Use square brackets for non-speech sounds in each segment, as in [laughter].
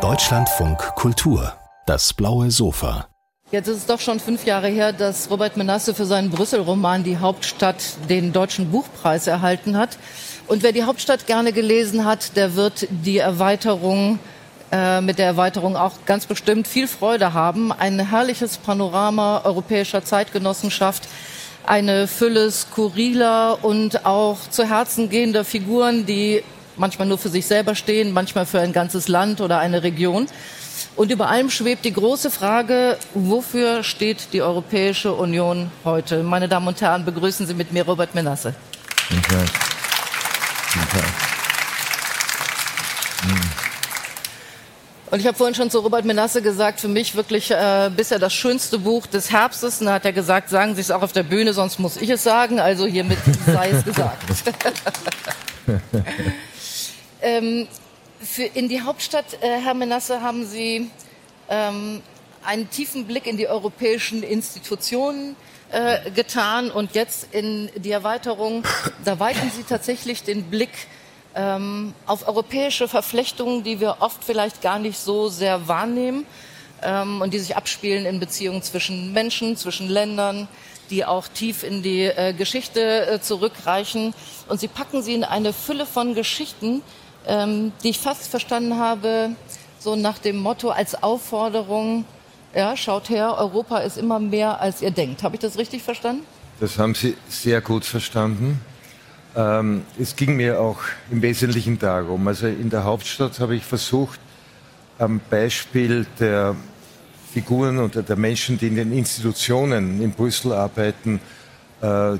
Deutschlandfunk Kultur, das blaue Sofa. Jetzt ist es doch schon fünf Jahre her, dass Robert Menasse für seinen Brüssel-Roman Die Hauptstadt den Deutschen Buchpreis erhalten hat. Und wer die Hauptstadt gerne gelesen hat, der wird die Erweiterung äh, mit der Erweiterung auch ganz bestimmt viel Freude haben. Ein herrliches Panorama europäischer Zeitgenossenschaft, eine Fülle skurriler und auch zu Herzen gehender Figuren, die manchmal nur für sich selber stehen, manchmal für ein ganzes Land oder eine Region. Und über allem schwebt die große Frage, wofür steht die Europäische Union heute? Meine Damen und Herren, begrüßen Sie mit mir Robert Menasse. Guten Tag. Guten Tag. Und ich habe vorhin schon zu Robert Menasse gesagt, für mich wirklich äh, bisher das schönste Buch des Herbstes. Und da hat er gesagt, sagen Sie es auch auf der Bühne, sonst muss ich es sagen. Also hiermit sei es gesagt. [laughs] [laughs] ähm, für in die Hauptstadt, äh, Herr Menasse, haben Sie ähm, einen tiefen Blick in die europäischen Institutionen äh, getan und jetzt in die Erweiterung, da weiten Sie tatsächlich den Blick ähm, auf europäische Verflechtungen, die wir oft vielleicht gar nicht so sehr wahrnehmen ähm, und die sich abspielen in Beziehungen zwischen Menschen, zwischen Ländern, die auch tief in die äh, Geschichte äh, zurückreichen. Und sie packen sie in eine Fülle von Geschichten, ähm, die ich fast verstanden habe, so nach dem Motto als Aufforderung, ja, schaut her, Europa ist immer mehr, als ihr denkt. Habe ich das richtig verstanden? Das haben Sie sehr gut verstanden. Ähm, es ging mir auch im Wesentlichen darum. Also in der Hauptstadt habe ich versucht, am Beispiel der Figuren oder der Menschen, die in den Institutionen in Brüssel arbeiten, äh, äh,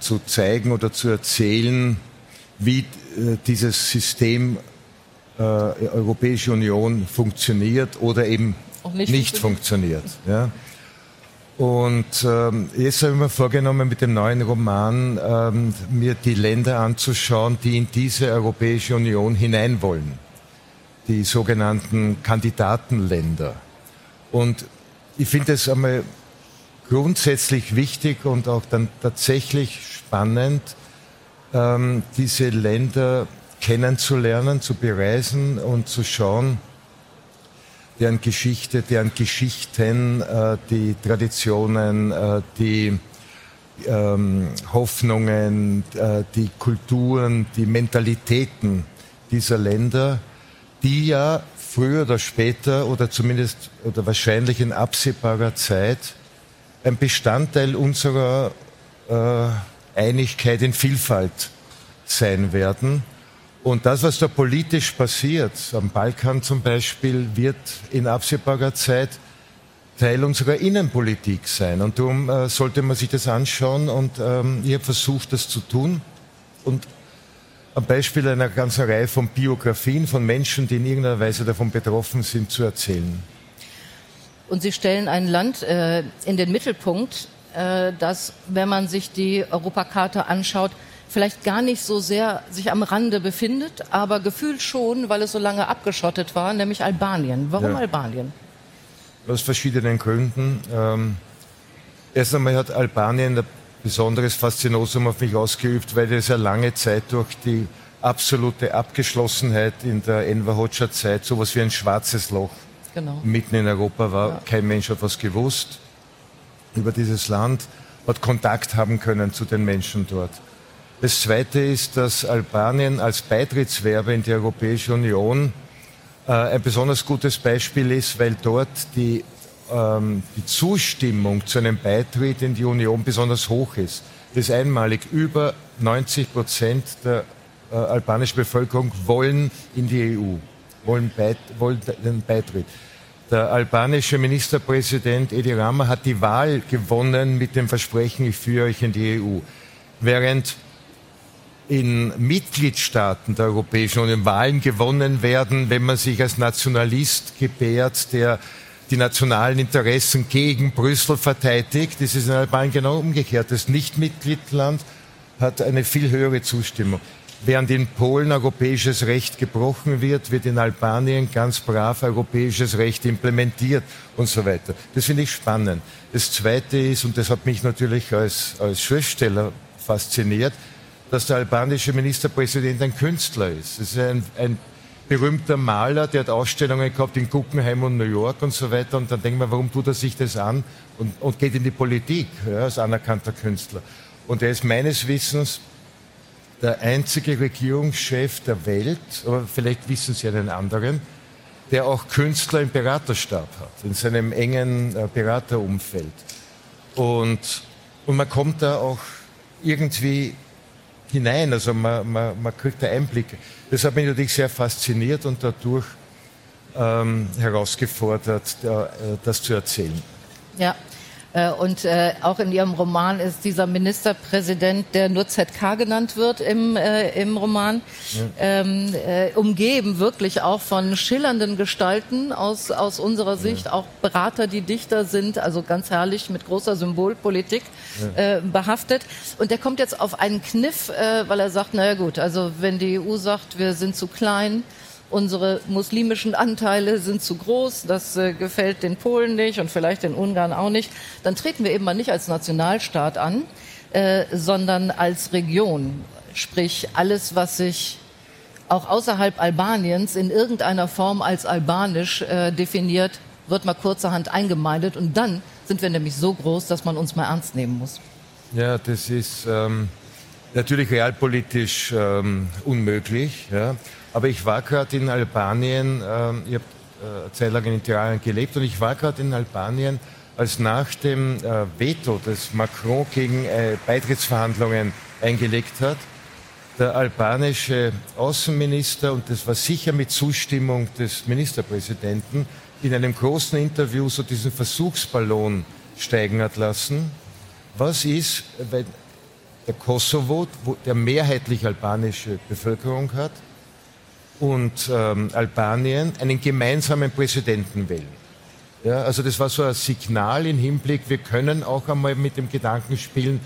zu zeigen oder zu erzählen, wie äh, dieses System äh, Europäische Union funktioniert oder eben nicht, nicht, funktioniert. ja. Und ähm, jetzt habe ich mir vorgenommen, mit dem neuen Roman ähm, mir die Länder anzuschauen, die in diese Europäische Union hinein wollen. Die sogenannten Kandidatenländer. Und ich finde es einmal grundsätzlich wichtig und auch dann tatsächlich spannend, ähm, diese Länder kennenzulernen, zu bereisen und zu schauen, deren Geschichte, deren Geschichten, äh, die Traditionen, äh, die ähm, Hoffnungen, äh, die Kulturen, die Mentalitäten dieser Länder, die ja früher oder später oder zumindest oder wahrscheinlich in absehbarer Zeit ein Bestandteil unserer äh, Einigkeit in Vielfalt sein werden. Und das, was da politisch passiert, am Balkan zum Beispiel, wird in absehbarer Zeit Teil unserer Innenpolitik sein. Und darum äh, sollte man sich das anschauen. Und ähm, ich habe versucht, das zu tun. Und am Beispiel einer ganzen Reihe von Biografien von Menschen, die in irgendeiner Weise davon betroffen sind, zu erzählen. Und Sie stellen ein Land äh, in den Mittelpunkt, äh, das, wenn man sich die Europakarte anschaut, vielleicht gar nicht so sehr sich am Rande befindet, aber gefühlt schon, weil es so lange abgeschottet war, nämlich Albanien. Warum ja. Albanien? Aus verschiedenen Gründen. Ähm, erst einmal hat Albanien ein besonderes Faszinosum auf mich ausgeübt, weil es ja lange Zeit durch die absolute Abgeschlossenheit in der Enver Hoxha-Zeit sowas wie ein schwarzes Loch genau. mitten in Europa war. Ja. Kein Mensch hat was gewusst über dieses Land, hat Kontakt haben können zu den Menschen dort. Das Zweite ist, dass Albanien als Beitrittswerbe in die Europäische Union äh, ein besonders gutes Beispiel ist, weil dort die, ähm, die Zustimmung zu einem Beitritt in die Union besonders hoch ist. Das ist einmalig. Über 90 Prozent der äh, albanischen Bevölkerung wollen in die EU, wollen, beit, wollen den Beitritt. Der albanische Ministerpräsident Edi Rama hat die Wahl gewonnen mit dem Versprechen, ich führe euch in die EU. Während in Mitgliedstaaten der Europäischen Union Wahlen gewonnen werden, wenn man sich als Nationalist gebärt, der die nationalen Interessen gegen Brüssel verteidigt. Das ist in Albanien genau umgekehrt. Das Nichtmitgliedland hat eine viel höhere Zustimmung. Während in Polen europäisches Recht gebrochen wird, wird in Albanien ganz brav europäisches Recht implementiert und so weiter. Das finde ich spannend. Das Zweite ist, und das hat mich natürlich als, als Schriftsteller fasziniert, dass der albanische Ministerpräsident ein Künstler ist. Es ist ein, ein berühmter Maler, der hat Ausstellungen gehabt in Guggenheim und New York und so weiter. Und dann denkt man, warum tut er sich das an und, und geht in die Politik ja, als anerkannter Künstler. Und er ist meines Wissens der einzige Regierungschef der Welt, aber vielleicht wissen Sie einen anderen, der auch Künstler im Beraterstab hat, in seinem engen äh, Beraterumfeld. Und, und man kommt da auch irgendwie hinein, also man, man, man kriegt da Einblicke. Das hat mich natürlich sehr fasziniert und dadurch ähm, herausgefordert, äh, das zu erzählen. Ja, und äh, auch in Ihrem Roman ist dieser Ministerpräsident, der nur ZK genannt wird im, äh, im Roman, ähm, äh, umgeben wirklich auch von schillernden Gestalten aus, aus unserer Sicht, ja. auch Berater, die Dichter sind, also ganz herrlich mit großer Symbolpolitik äh, behaftet. Und der kommt jetzt auf einen Kniff, äh, weil er sagt, naja gut, also wenn die EU sagt, wir sind zu klein, unsere muslimischen Anteile sind zu groß, das äh, gefällt den Polen nicht und vielleicht den Ungarn auch nicht, dann treten wir eben mal nicht als Nationalstaat an, äh, sondern als Region. Sprich, alles, was sich auch außerhalb Albaniens in irgendeiner Form als albanisch äh, definiert, wird mal kurzerhand eingemeindet und dann sind wir nämlich so groß, dass man uns mal ernst nehmen muss. Ja, das ist ähm, natürlich realpolitisch ähm, unmöglich. Ja. Aber ich war gerade in Albanien, äh, ich habe äh, Zeit lang in Tirana gelebt und ich war gerade in Albanien, als nach dem äh, Veto, das Macron gegen äh, Beitrittsverhandlungen eingelegt hat, der albanische Außenminister, und das war sicher mit Zustimmung des Ministerpräsidenten, in einem großen Interview so diesen Versuchsballon steigen hat lassen. Was ist, wenn der Kosovo, der mehrheitlich albanische Bevölkerung hat, und ähm, Albanien einen gemeinsamen Präsidenten wählen. Ja, also das war so ein Signal im Hinblick, wir können auch einmal mit dem Gedanken spielen,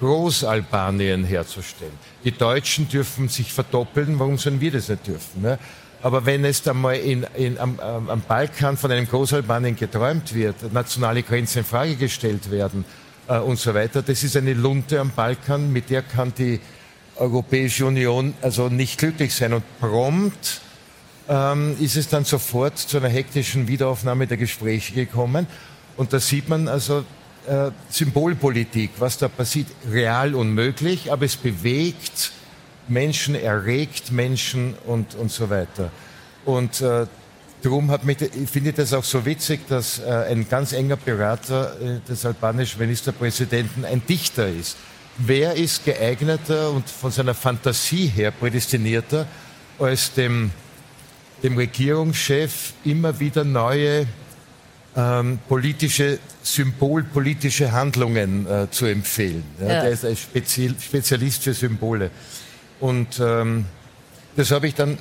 Großalbanien herzustellen. Die Deutschen dürfen sich verdoppeln, warum sollen wir das nicht dürfen? Ne? Aber wenn es dann mal in, in, am, am Balkan von einem Großalbanien geträumt wird, nationale Grenzen in Frage gestellt werden äh, und so weiter, das ist eine Lunte am Balkan, mit der kann die Europäische Union also nicht glücklich sein. Und prompt ähm, ist es dann sofort zu einer hektischen Wiederaufnahme der Gespräche gekommen. Und da sieht man also äh, Symbolpolitik, was da passiert, real unmöglich, aber es bewegt Menschen, erregt Menschen und, und so weiter. Und äh, darum hat mich, ich finde das auch so witzig, dass äh, ein ganz enger Berater äh, des albanischen Ministerpräsidenten ein Dichter ist wer ist geeigneter und von seiner Fantasie her prädestinierter, als dem, dem Regierungschef immer wieder neue ähm, politische, symbolpolitische Handlungen äh, zu empfehlen. Ja, ja. Der ist ein Spezial, Spezialist für Symbole. Und ähm, das habe ich dann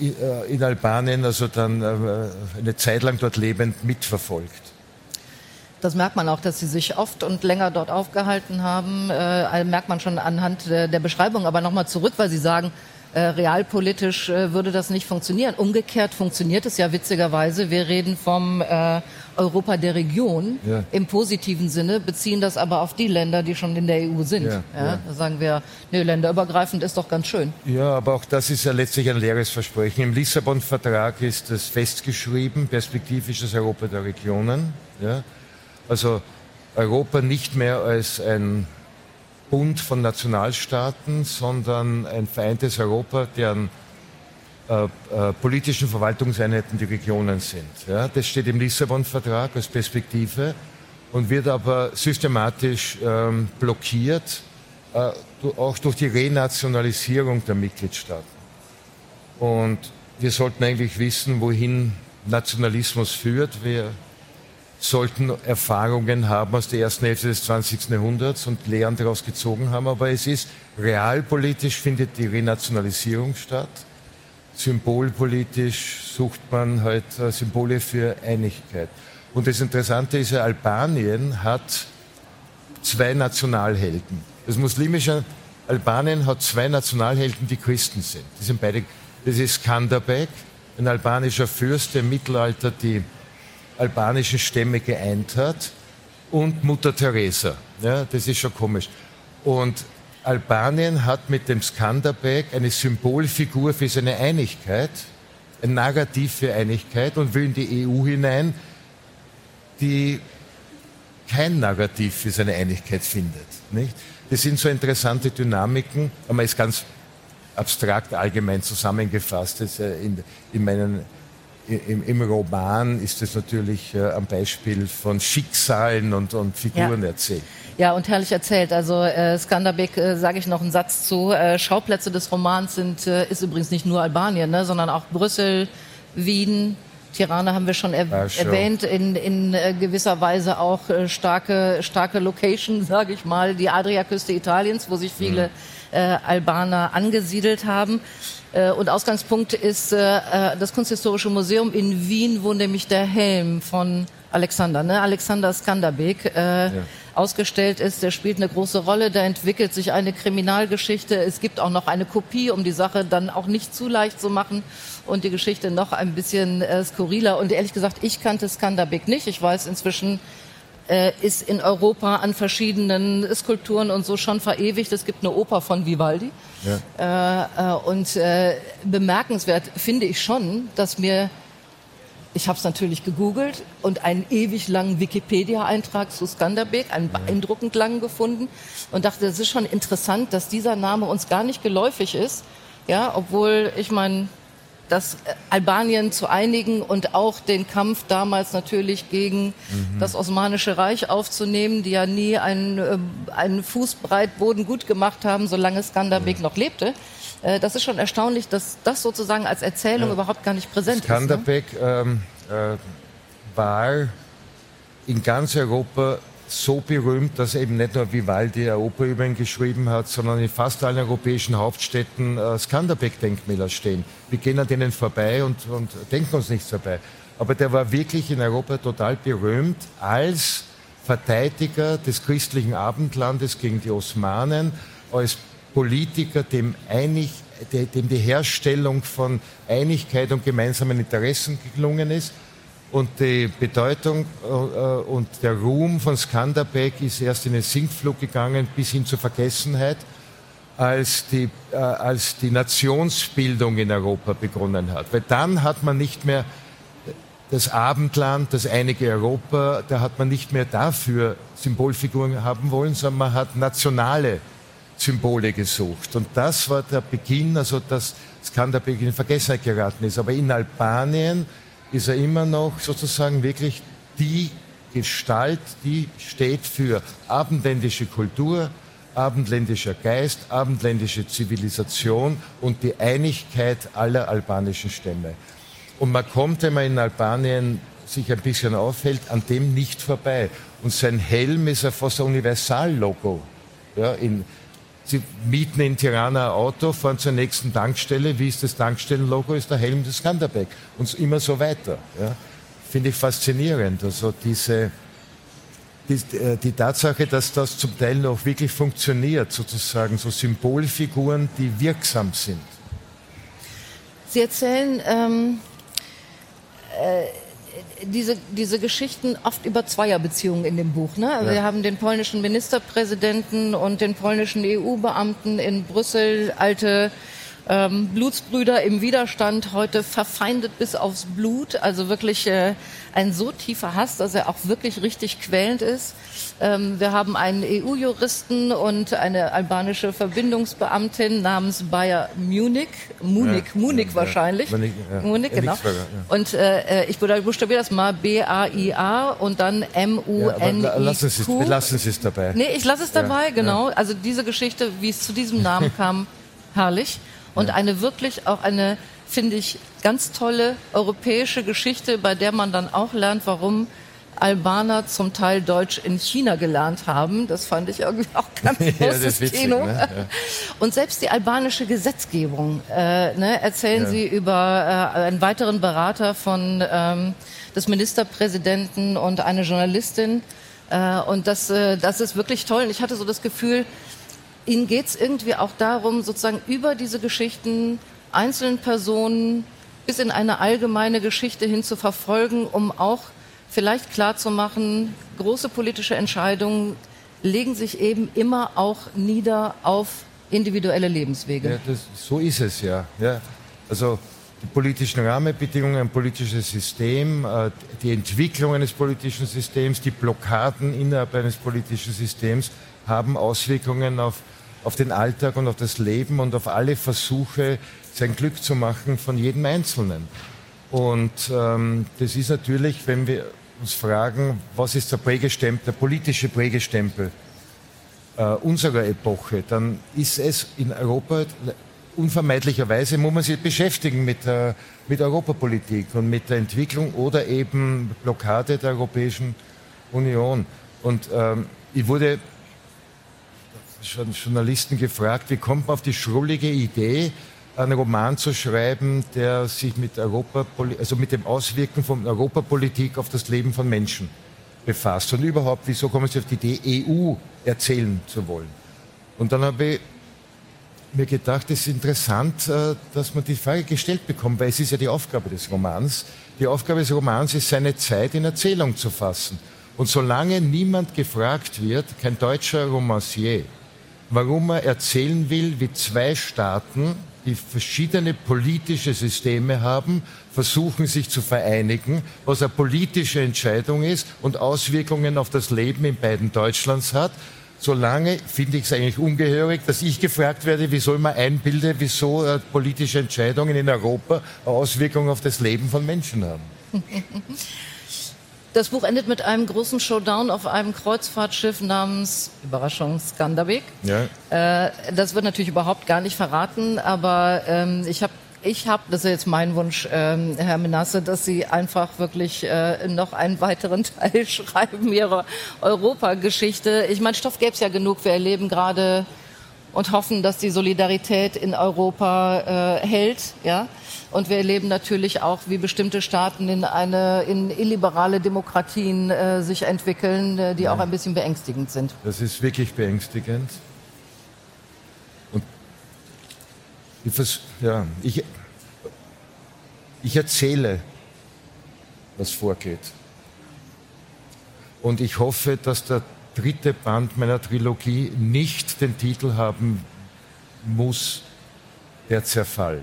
äh, in Albanien, also dann äh, eine Zeit lang dort lebend mitverfolgt. Das merkt man auch, dass Sie sich oft und länger dort aufgehalten haben. Äh, merkt man schon anhand der, der Beschreibung. Aber nochmal zurück, weil Sie sagen, äh, realpolitisch äh, würde das nicht funktionieren. Umgekehrt funktioniert es ja witzigerweise. Wir reden vom äh, Europa der Region ja. im positiven Sinne, beziehen das aber auf die Länder, die schon in der EU sind. Ja, ja. Da sagen wir, nee, länderübergreifend ist doch ganz schön. Ja, aber auch das ist ja letztlich ein leeres Versprechen. Im Lissabon-Vertrag ist es festgeschrieben, perspektivisches Europa der Regionen. Ja. Also Europa nicht mehr als ein Bund von Nationalstaaten, sondern ein vereintes Europa, deren äh, äh, politischen Verwaltungseinheiten die Regionen sind. Ja, das steht im Lissabon-Vertrag als Perspektive und wird aber systematisch ähm, blockiert, äh, auch durch die Renationalisierung der Mitgliedstaaten. Und wir sollten eigentlich wissen, wohin Nationalismus führt. Wir sollten Erfahrungen haben aus der ersten Hälfte des 20. Jahrhunderts und Lehren daraus gezogen haben. Aber es ist realpolitisch findet die Renationalisierung statt. Symbolpolitisch sucht man halt äh, Symbole für Einigkeit. Und das Interessante ist ja, Albanien hat zwei Nationalhelden. Das muslimische Albanien hat zwei Nationalhelden, die Christen sind. Die sind beide, das ist Skanderbeg, ein albanischer Fürst, der im Mittelalter die albanischen Stämme geeint hat und Mutter Teresa. Ja, das ist schon komisch. Und Albanien hat mit dem Skanderbeg eine Symbolfigur für seine Einigkeit, ein Narrativ für Einigkeit und will in die EU hinein, die kein Narrativ für seine Einigkeit findet. Nicht? Das sind so interessante Dynamiken, aber ist ganz abstrakt allgemein zusammengefasst. Äh, in, in meinen, im, im, Roman ist es natürlich äh, am Beispiel von Schicksalen und, und Figuren ja. erzählt. Ja, und herrlich erzählt. Also äh, Skanderbeg, äh, sage ich noch einen Satz zu. Äh, Schauplätze des Romans sind, äh, ist übrigens nicht nur Albanien, ne, sondern auch Brüssel, Wien, Tirana haben wir schon er ja, erwähnt, in, in äh, gewisser Weise auch äh, starke, starke Location, [laughs] sage ich mal, die Adriaküste Italiens, wo sich viele mhm. äh, Albaner angesiedelt haben. Äh, und Ausgangspunkt ist äh, äh, das Kunsthistorische Museum in Wien, wo nämlich der Helm von Alexander, ne? Alexander Skanderbeg, äh, ja. Ausgestellt ist. Der spielt eine große Rolle. Da entwickelt sich eine Kriminalgeschichte. Es gibt auch noch eine Kopie, um die Sache dann auch nicht zu leicht zu machen und die Geschichte noch ein bisschen äh, skurriler. Und ehrlich gesagt, ich kannte Skanderbeg nicht. Ich weiß inzwischen, äh, ist in Europa an verschiedenen Skulpturen und so schon verewigt. Es gibt eine Oper von Vivaldi. Ja. Äh, äh, und äh, bemerkenswert finde ich schon, dass mir ich habe es natürlich gegoogelt und einen ewig langen Wikipedia-Eintrag zu Skanderbeg, einen beeindruckend langen gefunden und dachte, es ist schon interessant, dass dieser Name uns gar nicht geläufig ist. Ja, obwohl ich meine, dass äh, Albanien zu einigen und auch den Kampf damals natürlich gegen mhm. das Osmanische Reich aufzunehmen, die ja nie einen, äh, einen Fußbreit Boden gut gemacht haben, solange Skanderbeg ja. noch lebte. Äh, das ist schon erstaunlich, dass das sozusagen als Erzählung ja. überhaupt gar nicht präsent Skanderbeg, ist. Ne? Ähm, äh, war in ganz Europa so berühmt, dass eben nicht nur Vivaldi eine Oper über ihn geschrieben hat, sondern in fast allen europäischen Hauptstädten äh, Skanderbeg-Denkmäler stehen. Wir gehen an denen vorbei und, und denken uns nichts dabei. Aber der war wirklich in Europa total berühmt als Verteidiger des christlichen Abendlandes gegen die Osmanen, als Politiker, dem, einig, dem die Herstellung von Einigkeit und gemeinsamen Interessen gelungen ist und die Bedeutung äh, und der Ruhm von Skanderbeg ist erst in den Sinkflug gegangen bis hin zur Vergessenheit, als die, äh, als die Nationsbildung in Europa begonnen hat. Weil dann hat man nicht mehr das Abendland, das einige Europa, da hat man nicht mehr dafür Symbolfiguren haben wollen, sondern man hat nationale Symbole gesucht. Und das war der Beginn, also dass Skanderbeg in Vergessenheit geraten ist. Aber in Albanien ist er immer noch sozusagen wirklich die Gestalt, die steht für abendländische Kultur, abendländischer Geist, abendländische Zivilisation und die Einigkeit aller albanischen Stämme. Und man kommt, wenn man in Albanien sich ein bisschen aufhält, an dem nicht vorbei. Und sein Helm ist ja fast ein Universallogo. Ja, in, Sie mieten in Tirana ein Auto, fahren zur nächsten Tankstelle. Wie ist das Tankstellenlogo? Ist der Helm des Skanderbeg. Und immer so weiter. Ja. Finde ich faszinierend. Also diese, die, äh, die, Tatsache, dass das zum Teil noch wirklich funktioniert, sozusagen, so Symbolfiguren, die wirksam sind. Sie erzählen, ähm, äh, diese, diese Geschichten oft über Zweierbeziehungen in dem Buch. Ne? Ja. Wir haben den polnischen Ministerpräsidenten und den polnischen EU-Beamten in Brüssel, alte ähm, Blutsbrüder im Widerstand, heute verfeindet bis aufs Blut. Also wirklich äh, ein so tiefer Hass, dass er auch wirklich richtig quälend ist. Ähm, wir haben einen EU-Juristen und eine albanische Verbindungsbeamtin namens Bayer Munich. Munich, ja, Munich ja, wahrscheinlich. Munich, ja. Munich genau. Und äh, ich buchstabiere das mal B-A-I-A und dann M-U-N-I-Q. lassen Sie es dabei. Nee, ich lasse es dabei, genau. Also diese Geschichte, wie es zu diesem Namen kam, [laughs] herrlich. Und eine wirklich auch eine, finde ich, ganz tolle europäische Geschichte, bei der man dann auch lernt, warum Albaner zum Teil Deutsch in China gelernt haben. Das fand ich irgendwie auch [laughs] ganz großes ja, Kino. Ne? Ja. Und selbst die albanische Gesetzgebung äh, ne, erzählen ja. sie über äh, einen weiteren Berater von ähm, des Ministerpräsidenten und eine Journalistin. Äh, und das, äh, das ist wirklich toll. Und ich hatte so das Gefühl, ihnen geht es irgendwie auch darum, sozusagen über diese Geschichten einzelnen Personen bis in eine allgemeine Geschichte hin zu verfolgen, um auch vielleicht klarzumachen, große politische Entscheidungen legen sich eben immer auch nieder auf individuelle Lebenswege. Ja, das, so ist es ja. ja. Also die politischen Rahmenbedingungen, ein politisches System, äh, die Entwicklung eines politischen Systems, die Blockaden innerhalb eines politischen Systems haben Auswirkungen auf, auf den Alltag und auf das Leben und auf alle Versuche, sein Glück zu machen von jedem Einzelnen. Und ähm, das ist natürlich, wenn wir uns fragen, was ist der Prägestempel, der politische Prägestempel äh, unserer Epoche, dann ist es in Europa unvermeidlicherweise muss man sich beschäftigen mit, der, mit Europapolitik und mit der Entwicklung oder eben Blockade der Europäischen Union. Und ähm, ich wurde Journalisten gefragt, wie kommt man auf die schrullige Idee, einen Roman zu schreiben, der sich mit Europa, also mit dem Auswirken von Europapolitik auf das Leben von Menschen befasst. Und überhaupt, wieso kommen Sie auf die Idee, EU erzählen zu wollen? Und dann habe ich mir gedacht, es ist interessant, äh, dass man die Frage gestellt bekommt, weil es ist ja die Aufgabe des Romans. Die Aufgabe des Romans ist, seine Zeit in Erzählung zu fassen. Und solange niemand gefragt wird, kein deutscher Romancier, warum er erzählen will, wie zwei Staaten, die verschiedene politische Systeme haben, versuchen sich zu vereinigen, was eine politische Entscheidung ist und Auswirkungen auf das Leben in beiden Deutschlands hat, solange finde ich es eigentlich ungehörig, dass ich gefragt werde, wie soll man einbilden, wieso äh, politische Entscheidungen in Europa Auswirkungen auf das Leben von Menschen haben. [laughs] Das Buch endet mit einem großen Showdown auf einem Kreuzfahrtschiff namens Überraschung Skanderbeg. Ja. Äh, das wird natürlich überhaupt gar nicht verraten, aber ähm, ich habe ich habe, das ist jetzt mein Wunsch, ähm, Herr Menasse, dass Sie einfach wirklich äh, noch einen weiteren [laughs] Teil schreiben Ihrer Europageschichte. Ich meine, Stoff gäbe es ja genug. Wir erleben gerade und hoffen, dass die Solidarität in Europa äh, hält, ja. Und wir erleben natürlich auch, wie bestimmte Staaten in eine in illiberale Demokratien äh, sich entwickeln, äh, die ja. auch ein bisschen beängstigend sind. Das ist wirklich beängstigend. Und ich, ja, ich, ich erzähle, was vorgeht. Und ich hoffe, dass der dritte Band meiner Trilogie nicht den Titel haben muss, der Zerfall.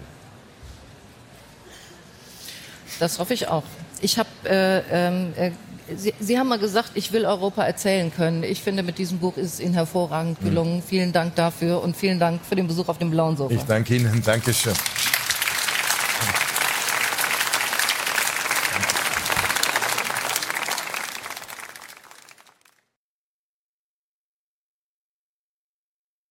Das hoffe ich auch. Ich habe, äh, ähm, äh, Sie, Sie, haben mal gesagt, ich will Europa erzählen können. Ich finde, mit diesem Buch ist es Ihnen hervorragend gelungen. Mhm. Vielen Dank dafür und vielen Dank für den Besuch auf dem blauen Sofa. Ich danke Ihnen. Dankeschön.